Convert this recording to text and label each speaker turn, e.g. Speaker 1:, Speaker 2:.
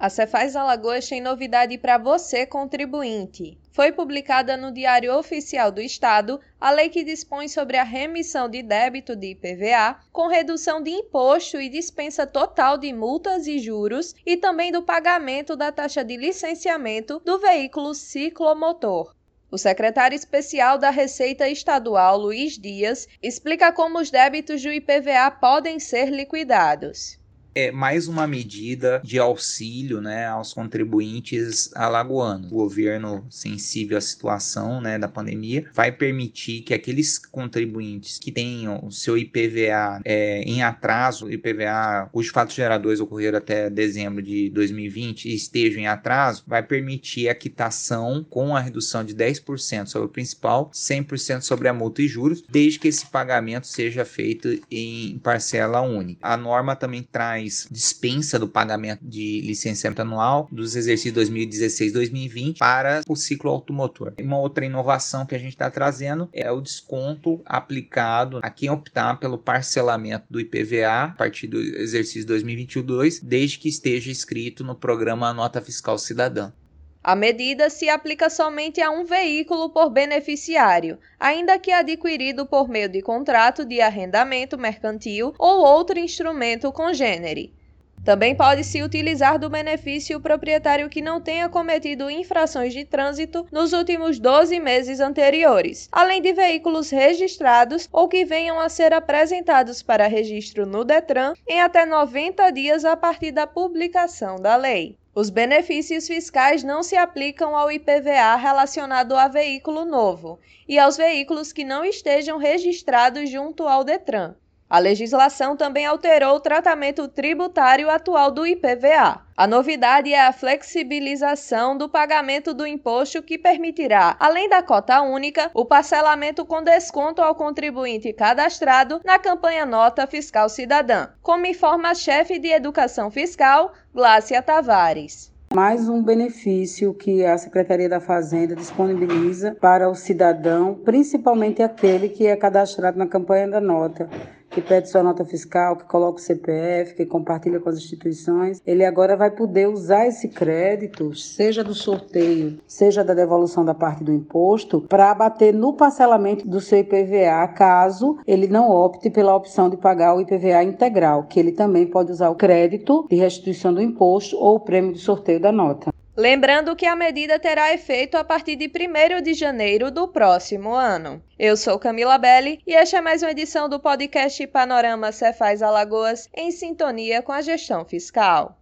Speaker 1: A Cefaz Alagoas tem novidade para você, contribuinte. Foi publicada no Diário Oficial do Estado a lei que dispõe sobre a remissão de débito de IPVA, com redução de imposto e dispensa total de multas e juros, e também do pagamento da taxa de licenciamento do veículo ciclomotor. O secretário especial da Receita Estadual, Luiz Dias, explica como os débitos do IPVA podem ser liquidados
Speaker 2: é mais uma medida de auxílio né, aos contribuintes alagoanos. O governo, sensível à situação né, da pandemia, vai permitir que aqueles contribuintes que tenham o seu IPVA é, em atraso, IPVA cujos fatos geradores ocorreram até dezembro de 2020 e estejam em atraso, vai permitir a quitação com a redução de 10% sobre o principal, 100% sobre a multa e juros, desde que esse pagamento seja feito em parcela única. A norma também traz dispensa do pagamento de licenciamento anual dos exercícios 2016-2020 para o ciclo automotor. Uma outra inovação que a gente está trazendo é o desconto aplicado a quem optar pelo parcelamento do IPVA a partir do exercício 2022, desde que esteja inscrito no programa Nota Fiscal Cidadã.
Speaker 1: A medida se aplica somente a um veículo por beneficiário, ainda que adquirido por meio de contrato de arrendamento mercantil ou outro instrumento congênere. Também pode-se utilizar do benefício o proprietário que não tenha cometido infrações de trânsito nos últimos 12 meses anteriores, além de veículos registrados ou que venham a ser apresentados para registro no Detran em até 90 dias a partir da publicação da lei. Os benefícios fiscais não se aplicam ao IPVA relacionado a veículo novo e aos veículos que não estejam registrados junto ao Detran. A legislação também alterou o tratamento tributário atual do IPVA. A novidade é a flexibilização do pagamento do imposto que permitirá, além da cota única, o parcelamento com desconto ao contribuinte cadastrado na campanha Nota Fiscal Cidadã, como informa a chefe de Educação Fiscal, Glácia Tavares
Speaker 3: mais um benefício que a Secretaria da Fazenda disponibiliza para o cidadão, principalmente aquele que é cadastrado na campanha da nota que pede sua nota fiscal, que coloca o CPF, que compartilha com as instituições, ele agora vai poder usar esse crédito, seja do sorteio, seja da devolução da parte do imposto, para abater no parcelamento do seu IPVA, caso ele não opte pela opção de pagar o IPVA integral, que ele também pode usar o crédito de restituição do imposto ou o prêmio de sorteio da nota.
Speaker 1: Lembrando que a medida terá efeito a partir de 1 de janeiro do próximo ano. Eu sou Camila Belli e esta é mais uma edição do podcast Panorama Cefaz Alagoas em sintonia com a gestão fiscal.